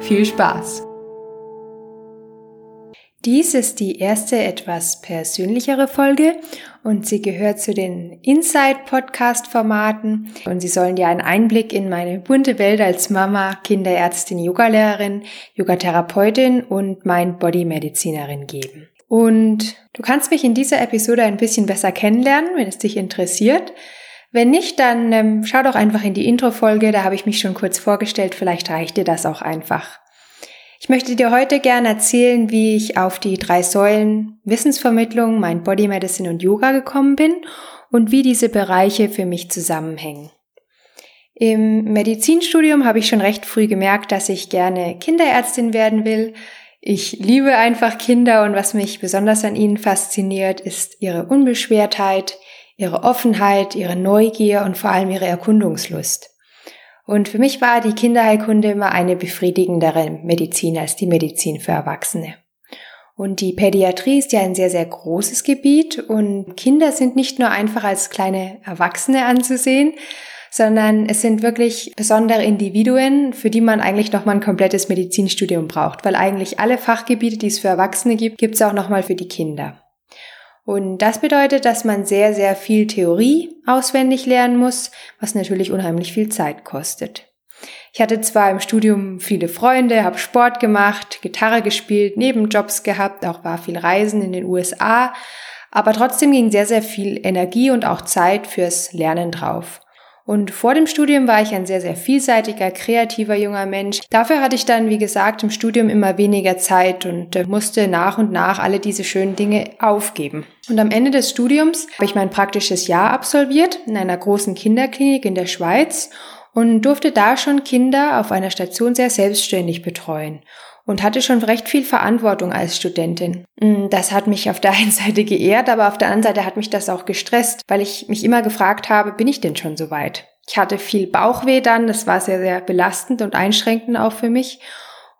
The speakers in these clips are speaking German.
Viel Spaß! Dies ist die erste etwas persönlichere Folge und sie gehört zu den Inside Podcast Formaten und sie sollen dir einen Einblick in meine bunte Welt als Mama, Kinderärztin, Yogalehrerin, Yogatherapeutin und Mind Body Medizinerin geben. Und du kannst mich in dieser Episode ein bisschen besser kennenlernen, wenn es dich interessiert. Wenn nicht, dann ähm, schau doch einfach in die Intro-Folge, da habe ich mich schon kurz vorgestellt, vielleicht reicht dir das auch einfach. Ich möchte dir heute gerne erzählen, wie ich auf die drei Säulen Wissensvermittlung, mein Body Medicine und Yoga gekommen bin und wie diese Bereiche für mich zusammenhängen. Im Medizinstudium habe ich schon recht früh gemerkt, dass ich gerne Kinderärztin werden will. Ich liebe einfach Kinder und was mich besonders an ihnen fasziniert, ist ihre Unbeschwertheit, ihre Offenheit, ihre Neugier und vor allem ihre Erkundungslust. Und für mich war die Kinderheilkunde immer eine befriedigendere Medizin als die Medizin für Erwachsene. Und die Pädiatrie ist ja ein sehr, sehr großes Gebiet und Kinder sind nicht nur einfach als kleine Erwachsene anzusehen, sondern es sind wirklich besondere Individuen, für die man eigentlich nochmal ein komplettes Medizinstudium braucht, weil eigentlich alle Fachgebiete, die es für Erwachsene gibt, gibt es auch nochmal für die Kinder. Und das bedeutet, dass man sehr, sehr viel Theorie auswendig lernen muss, was natürlich unheimlich viel Zeit kostet. Ich hatte zwar im Studium viele Freunde, habe Sport gemacht, Gitarre gespielt, Nebenjobs gehabt, auch war viel Reisen in den USA, aber trotzdem ging sehr, sehr viel Energie und auch Zeit fürs Lernen drauf. Und vor dem Studium war ich ein sehr, sehr vielseitiger, kreativer junger Mensch. Dafür hatte ich dann, wie gesagt, im Studium immer weniger Zeit und äh, musste nach und nach alle diese schönen Dinge aufgeben. Und am Ende des Studiums habe ich mein praktisches Jahr absolviert in einer großen Kinderklinik in der Schweiz und durfte da schon Kinder auf einer Station sehr selbstständig betreuen und hatte schon recht viel Verantwortung als Studentin. Mm, das hat mich auf der einen Seite geehrt, aber auf der anderen Seite hat mich das auch gestresst, weil ich mich immer gefragt habe, bin ich denn schon so weit? Ich hatte viel Bauchweh dann, das war sehr, sehr belastend und einschränkend auch für mich.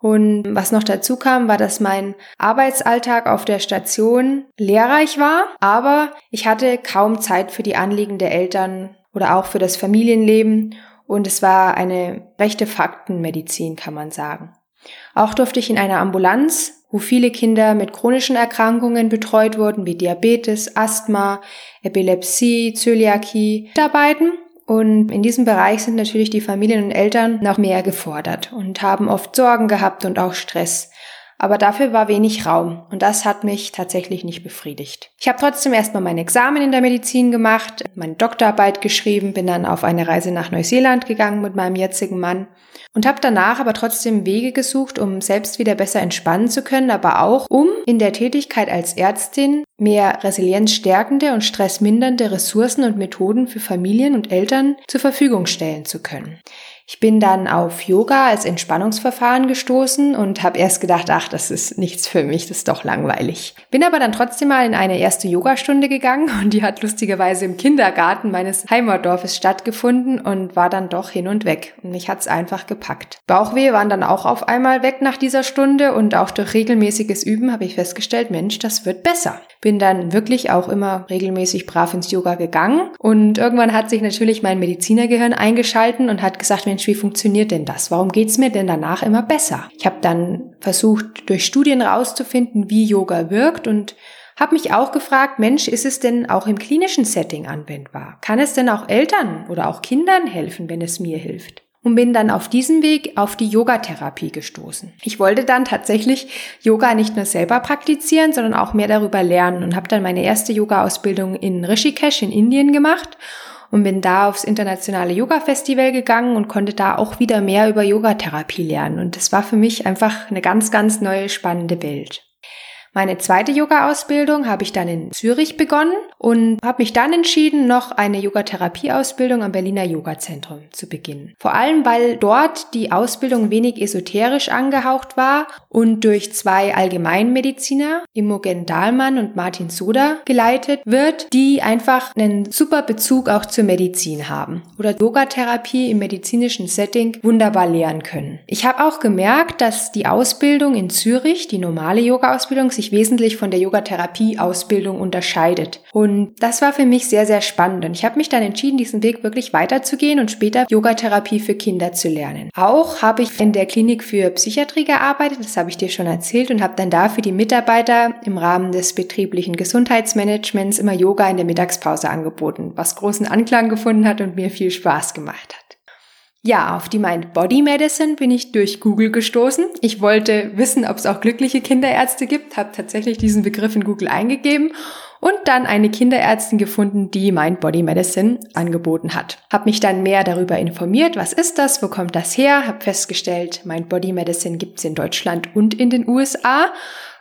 Und was noch dazu kam, war, dass mein Arbeitsalltag auf der Station lehrreich war, aber ich hatte kaum Zeit für die Anliegen der Eltern oder auch für das Familienleben und es war eine rechte Faktenmedizin, kann man sagen. Auch durfte ich in einer Ambulanz, wo viele Kinder mit chronischen Erkrankungen betreut wurden, wie Diabetes, Asthma, Epilepsie, Zöliakie, mitarbeiten. Und in diesem Bereich sind natürlich die Familien und Eltern noch mehr gefordert und haben oft Sorgen gehabt und auch Stress aber dafür war wenig Raum und das hat mich tatsächlich nicht befriedigt. Ich habe trotzdem erstmal mein Examen in der Medizin gemacht, meine Doktorarbeit geschrieben, bin dann auf eine Reise nach Neuseeland gegangen mit meinem jetzigen Mann und habe danach aber trotzdem Wege gesucht, um selbst wieder besser entspannen zu können, aber auch um in der Tätigkeit als Ärztin mehr resilienzstärkende und stressmindernde Ressourcen und Methoden für Familien und Eltern zur Verfügung stellen zu können. Ich bin dann auf Yoga als Entspannungsverfahren gestoßen und habe erst gedacht, ach, das ist nichts für mich, das ist doch langweilig. Bin aber dann trotzdem mal in eine erste Yogastunde gegangen und die hat lustigerweise im Kindergarten meines Heimatdorfes stattgefunden und war dann doch hin und weg. Und mich hat's einfach gepackt. Bauchweh waren dann auch auf einmal weg nach dieser Stunde und auch durch regelmäßiges Üben habe ich festgestellt, Mensch, das wird besser. Bin dann wirklich auch immer regelmäßig brav ins Yoga gegangen und irgendwann hat sich natürlich mein Medizinergehirn eingeschalten und hat gesagt, Mensch, Mensch, wie funktioniert denn das? Warum geht's mir denn danach immer besser? Ich habe dann versucht, durch Studien rauszufinden, wie Yoga wirkt und habe mich auch gefragt, Mensch, ist es denn auch im klinischen Setting anwendbar? Kann es denn auch Eltern oder auch Kindern helfen, wenn es mir hilft? Und bin dann auf diesem Weg auf die Yogatherapie gestoßen. Ich wollte dann tatsächlich Yoga nicht nur selber praktizieren, sondern auch mehr darüber lernen und habe dann meine erste Yoga-Ausbildung in Rishikesh in Indien gemacht und bin da aufs internationale Yoga-Festival gegangen und konnte da auch wieder mehr über Yogatherapie lernen. Und das war für mich einfach eine ganz, ganz neue, spannende Welt. Meine zweite Yoga-Ausbildung habe ich dann in Zürich begonnen und habe mich dann entschieden, noch eine Yogatherapie-Ausbildung am Berliner Yoga-Zentrum zu beginnen. Vor allem, weil dort die Ausbildung wenig esoterisch angehaucht war und durch zwei Allgemeinmediziner, Imogen Dahlmann und Martin Soda, geleitet wird, die einfach einen super Bezug auch zur Medizin haben oder Yogatherapie im medizinischen Setting wunderbar lehren können. Ich habe auch gemerkt, dass die Ausbildung in Zürich, die normale Yoga-Ausbildung, sich wesentlich von der Yogatherapie-Ausbildung unterscheidet. Und das war für mich sehr, sehr spannend. Und ich habe mich dann entschieden, diesen Weg wirklich weiterzugehen und später Yogatherapie für Kinder zu lernen. Auch habe ich in der Klinik für Psychiatrie gearbeitet, das habe ich dir schon erzählt, und habe dann da für die Mitarbeiter im Rahmen des betrieblichen Gesundheitsmanagements immer Yoga in der Mittagspause angeboten, was großen Anklang gefunden hat und mir viel Spaß gemacht hat. Ja, auf die Mind Body Medicine bin ich durch Google gestoßen. Ich wollte wissen, ob es auch glückliche Kinderärzte gibt, habe tatsächlich diesen Begriff in Google eingegeben und dann eine Kinderärztin gefunden, die Mind Body Medicine angeboten hat. Habe mich dann mehr darüber informiert, was ist das, wo kommt das her, habe festgestellt, Mind Body Medicine gibt es in Deutschland und in den USA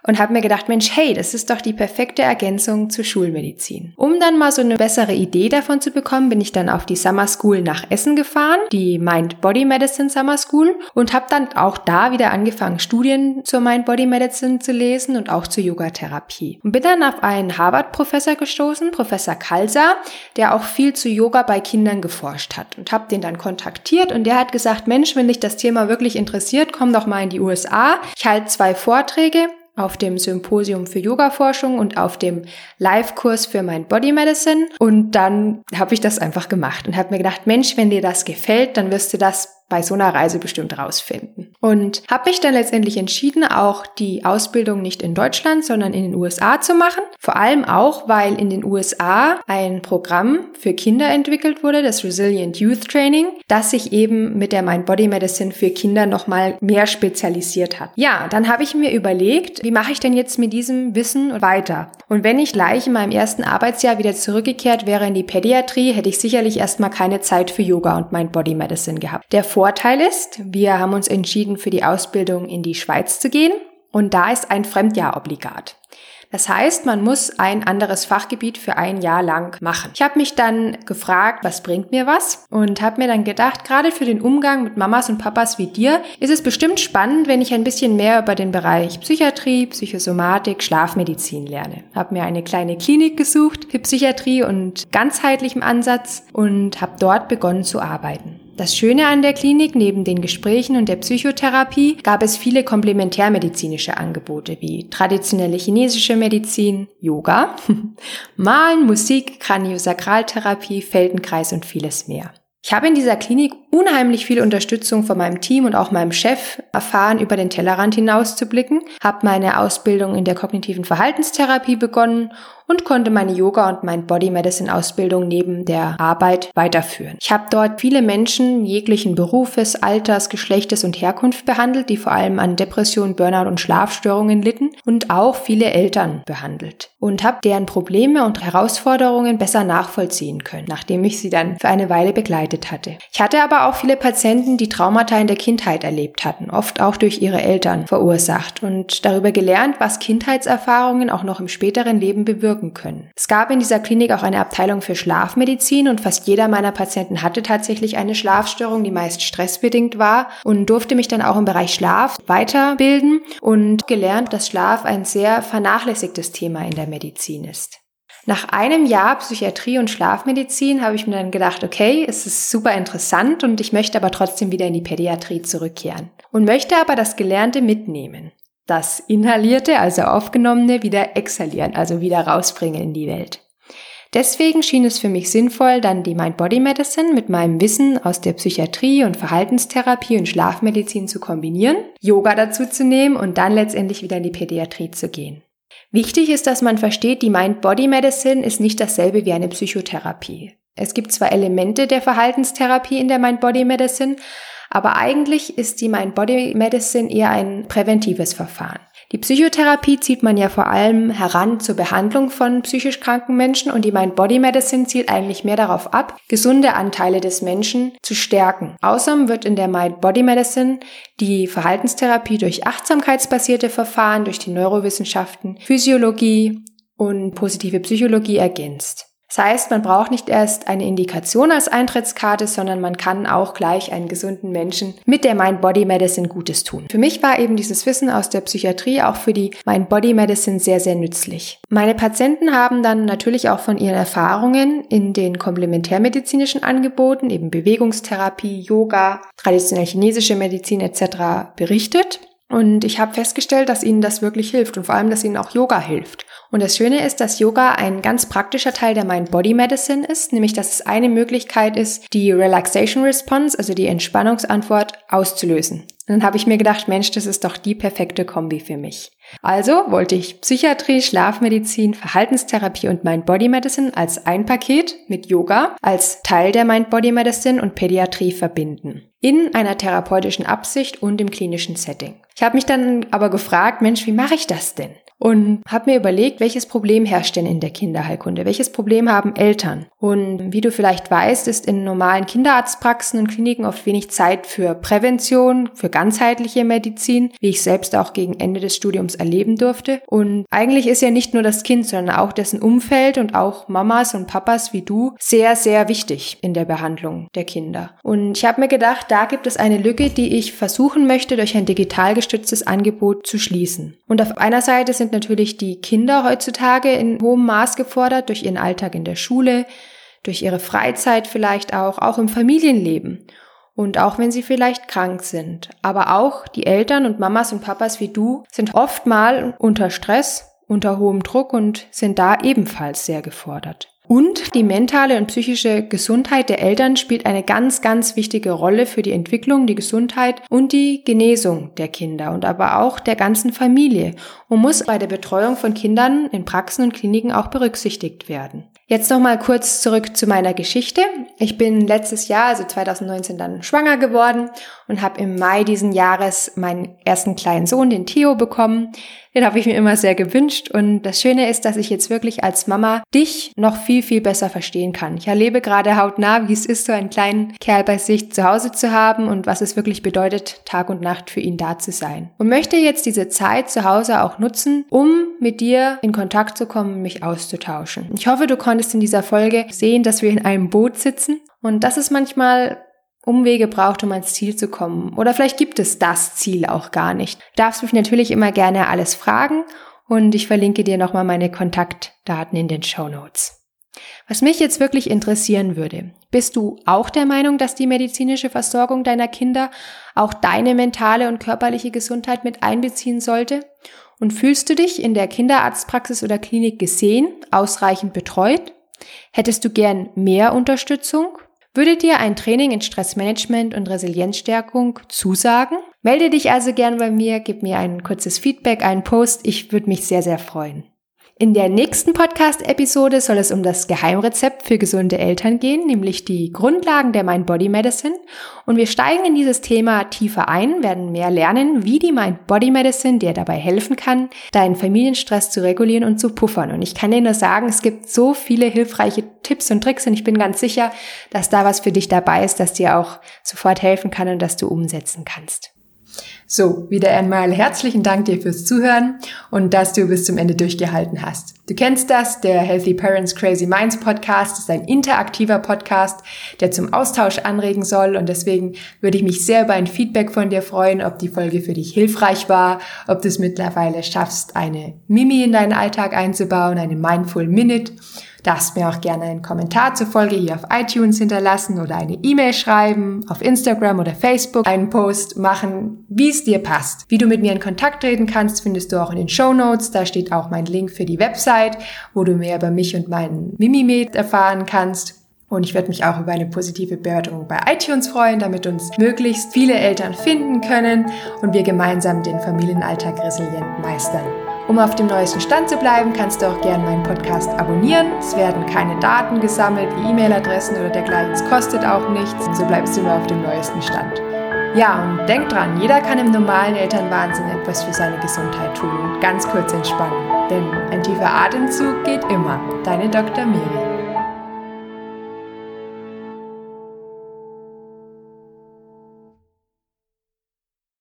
und habe mir gedacht, Mensch, hey, das ist doch die perfekte Ergänzung zur Schulmedizin. Um dann mal so eine bessere Idee davon zu bekommen, bin ich dann auf die Summer School nach Essen gefahren, die Mind Body Medicine Summer School und habe dann auch da wieder angefangen, Studien zur Mind Body Medicine zu lesen und auch zur Yoga-Therapie. Und bin dann auf einen Harvard-Professor gestoßen, Professor Kalsa, der auch viel zu Yoga bei Kindern geforscht hat und habe den dann kontaktiert und der hat gesagt, Mensch, wenn dich das Thema wirklich interessiert, komm doch mal in die USA. Ich halte zwei Vorträge auf dem Symposium für Yoga-Forschung und auf dem Live-Kurs für Mind Body Medicine. Und dann habe ich das einfach gemacht und habe mir gedacht, Mensch, wenn dir das gefällt, dann wirst du das bei so einer Reise bestimmt rausfinden. Und habe mich dann letztendlich entschieden, auch die Ausbildung nicht in Deutschland, sondern in den USA zu machen. Vor allem auch, weil in den USA ein Programm für Kinder entwickelt wurde, das Resilient Youth Training, das sich eben mit der Mind Body Medicine für Kinder nochmal mehr spezialisiert hat. Ja, dann habe ich mir überlegt, wie mache ich denn jetzt mit diesem Wissen weiter? Und wenn ich gleich in meinem ersten Arbeitsjahr wieder zurückgekehrt wäre in die Pädiatrie, hätte ich sicherlich erstmal keine Zeit für Yoga und Mind Body Medicine gehabt. Der Vorteil ist, wir haben uns entschieden, für die Ausbildung in die Schweiz zu gehen und da ist ein Fremdjahr obligat. Das heißt, man muss ein anderes Fachgebiet für ein Jahr lang machen. Ich habe mich dann gefragt, was bringt mir was? Und habe mir dann gedacht, gerade für den Umgang mit Mamas und Papas wie dir ist es bestimmt spannend, wenn ich ein bisschen mehr über den Bereich Psychiatrie, Psychosomatik, Schlafmedizin lerne. Habe mir eine kleine Klinik gesucht für Psychiatrie und ganzheitlichem Ansatz und habe dort begonnen zu arbeiten. Das Schöne an der Klinik, neben den Gesprächen und der Psychotherapie, gab es viele komplementärmedizinische Angebote wie traditionelle chinesische Medizin, Yoga, Malen, Musik, Kraniosakraltherapie, Feldenkreis und vieles mehr. Ich habe in dieser Klinik unheimlich viel Unterstützung von meinem Team und auch meinem Chef erfahren, über den Tellerrand hinauszublicken, habe meine Ausbildung in der kognitiven Verhaltenstherapie begonnen und konnte meine Yoga und mein Body Medicine Ausbildung neben der Arbeit weiterführen. Ich habe dort viele Menschen jeglichen Berufes, Alters, Geschlechtes und Herkunft behandelt, die vor allem an Depression, Burnout und Schlafstörungen litten und auch viele Eltern behandelt und habe deren Probleme und Herausforderungen besser nachvollziehen können, nachdem ich sie dann für eine Weile begleitet hatte. Ich hatte aber auch viele Patienten, die Traumata in der Kindheit erlebt hatten, oft auch durch ihre Eltern verursacht und darüber gelernt, was Kindheitserfahrungen auch noch im späteren Leben bewirken wirken können. Es gab in dieser Klinik auch eine Abteilung für Schlafmedizin und fast jeder meiner Patienten hatte tatsächlich eine Schlafstörung, die meist stressbedingt war und durfte mich dann auch im Bereich Schlaf weiterbilden und gelernt, dass Schlaf ein sehr vernachlässigtes Thema in der Medizin ist. Nach einem Jahr Psychiatrie und Schlafmedizin habe ich mir dann gedacht, okay, es ist super interessant und ich möchte aber trotzdem wieder in die Pädiatrie zurückkehren und möchte aber das Gelernte mitnehmen das Inhalierte, also Aufgenommene, wieder exhalieren, also wieder rausbringen in die Welt. Deswegen schien es für mich sinnvoll, dann die Mind-Body-Medicine mit meinem Wissen aus der Psychiatrie und Verhaltenstherapie und Schlafmedizin zu kombinieren, Yoga dazu zu nehmen und dann letztendlich wieder in die Pädiatrie zu gehen. Wichtig ist, dass man versteht, die Mind-Body-Medicine ist nicht dasselbe wie eine Psychotherapie. Es gibt zwar Elemente der Verhaltenstherapie in der Mind-Body-Medicine, aber eigentlich ist die Mind-Body Medicine eher ein präventives Verfahren. Die Psychotherapie zieht man ja vor allem heran zur Behandlung von psychisch kranken Menschen und die Mind-Body-Medicine zielt eigentlich mehr darauf ab, gesunde Anteile des Menschen zu stärken. Außerdem wird in der Mind-Body-Medicine die Verhaltenstherapie durch achtsamkeitsbasierte Verfahren, durch die Neurowissenschaften, Physiologie und positive Psychologie ergänzt. Das heißt, man braucht nicht erst eine Indikation als Eintrittskarte, sondern man kann auch gleich einen gesunden Menschen mit der Mind-Body-Medicine Gutes tun. Für mich war eben dieses Wissen aus der Psychiatrie auch für die Mind-Body-Medicine sehr, sehr nützlich. Meine Patienten haben dann natürlich auch von ihren Erfahrungen in den komplementärmedizinischen Angeboten, eben Bewegungstherapie, Yoga, traditionell chinesische Medizin etc. berichtet. Und ich habe festgestellt, dass ihnen das wirklich hilft und vor allem, dass ihnen auch Yoga hilft. Und das Schöne ist, dass Yoga ein ganz praktischer Teil der Mind-Body-Medicine ist, nämlich dass es eine Möglichkeit ist, die Relaxation Response, also die Entspannungsantwort, auszulösen. Und dann habe ich mir gedacht, Mensch, das ist doch die perfekte Kombi für mich. Also wollte ich Psychiatrie, Schlafmedizin, Verhaltenstherapie und Mind-Body-Medicine als ein Paket mit Yoga als Teil der Mind-Body-Medicine und Pädiatrie verbinden. In einer therapeutischen Absicht und im klinischen Setting. Ich habe mich dann aber gefragt, Mensch, wie mache ich das denn? Und habe mir überlegt, welches Problem herrscht denn in der Kinderheilkunde? Welches Problem haben Eltern? Und wie du vielleicht weißt, ist in normalen Kinderarztpraxen und Kliniken oft wenig Zeit für Prävention, für ganzheitliche Medizin, wie ich selbst auch gegen Ende des Studiums erleben durfte. Und eigentlich ist ja nicht nur das Kind, sondern auch dessen Umfeld und auch Mamas und Papas wie du sehr, sehr wichtig in der Behandlung der Kinder. Und ich habe mir gedacht, da gibt es eine Lücke, die ich versuchen möchte, durch ein digital gestütztes Angebot zu schließen. Und auf einer Seite sind natürlich die Kinder heutzutage in hohem Maß gefordert durch ihren Alltag in der Schule, durch ihre Freizeit vielleicht auch, auch im Familienleben und auch wenn sie vielleicht krank sind. Aber auch die Eltern und Mamas und Papas wie du sind oft mal unter Stress, unter hohem Druck und sind da ebenfalls sehr gefordert. Und die mentale und psychische Gesundheit der Eltern spielt eine ganz, ganz wichtige Rolle für die Entwicklung, die Gesundheit und die Genesung der Kinder und aber auch der ganzen Familie und muss bei der Betreuung von Kindern in Praxen und Kliniken auch berücksichtigt werden. Jetzt nochmal kurz zurück zu meiner Geschichte. Ich bin letztes Jahr, also 2019, dann schwanger geworden und habe im Mai diesen Jahres meinen ersten kleinen Sohn, den Theo, bekommen. Den habe ich mir immer sehr gewünscht und das Schöne ist, dass ich jetzt wirklich als Mama dich noch viel, viel besser verstehen kann. Ich erlebe gerade hautnah, wie es ist, so einen kleinen Kerl bei sich zu Hause zu haben und was es wirklich bedeutet, Tag und Nacht für ihn da zu sein. Und möchte jetzt diese Zeit zu Hause auch nutzen, um mit dir in Kontakt zu kommen, mich auszutauschen. Ich hoffe, du konntest in dieser Folge sehen, dass wir in einem Boot sitzen und dass es manchmal Umwege braucht, um ans Ziel zu kommen. Oder vielleicht gibt es das Ziel auch gar nicht. Du darfst mich natürlich immer gerne alles fragen und ich verlinke dir nochmal meine Kontaktdaten in den Show Notes. Was mich jetzt wirklich interessieren würde, bist du auch der Meinung, dass die medizinische Versorgung deiner Kinder auch deine mentale und körperliche Gesundheit mit einbeziehen sollte? Und fühlst du dich in der Kinderarztpraxis oder Klinik gesehen, ausreichend betreut? Hättest du gern mehr Unterstützung? Würde dir ein Training in Stressmanagement und Resilienzstärkung zusagen? Melde dich also gern bei mir, gib mir ein kurzes Feedback, einen Post. Ich würde mich sehr, sehr freuen. In der nächsten Podcast-Episode soll es um das Geheimrezept für gesunde Eltern gehen, nämlich die Grundlagen der Mind Body Medicine. Und wir steigen in dieses Thema tiefer ein, werden mehr lernen, wie die Mind Body Medicine dir dabei helfen kann, deinen Familienstress zu regulieren und zu puffern. Und ich kann dir nur sagen, es gibt so viele hilfreiche Tipps und Tricks und ich bin ganz sicher, dass da was für dich dabei ist, das dir auch sofort helfen kann und das du umsetzen kannst. So, wieder einmal herzlichen Dank dir fürs Zuhören und dass du bis zum Ende durchgehalten hast. Du kennst das, der Healthy Parents Crazy Minds Podcast ist ein interaktiver Podcast, der zum Austausch anregen soll und deswegen würde ich mich sehr über ein Feedback von dir freuen, ob die Folge für dich hilfreich war, ob du es mittlerweile schaffst, eine Mimi in deinen Alltag einzubauen, eine Mindful Minute Darfst mir auch gerne einen Kommentar zur Folge hier auf iTunes hinterlassen oder eine E-Mail schreiben, auf Instagram oder Facebook einen Post machen, wie dir passt. Wie du mit mir in Kontakt treten kannst, findest du auch in den Show Notes. Da steht auch mein Link für die Website, wo du mehr über mich und meinen Mimimed erfahren kannst. Und ich würde mich auch über eine positive Bewertung bei iTunes freuen, damit uns möglichst viele Eltern finden können und wir gemeinsam den Familienalltag resilient meistern. Um auf dem neuesten Stand zu bleiben, kannst du auch gerne meinen Podcast abonnieren. Es werden keine Daten gesammelt wie E-Mail-Adressen oder dergleichen. Es kostet auch nichts. So bleibst du immer auf dem neuesten Stand. Ja, und denk dran, jeder kann im normalen Elternwahnsinn etwas für seine Gesundheit tun und ganz kurz entspannen. Denn ein tiefer Atemzug geht immer. Deine Dr. Miri.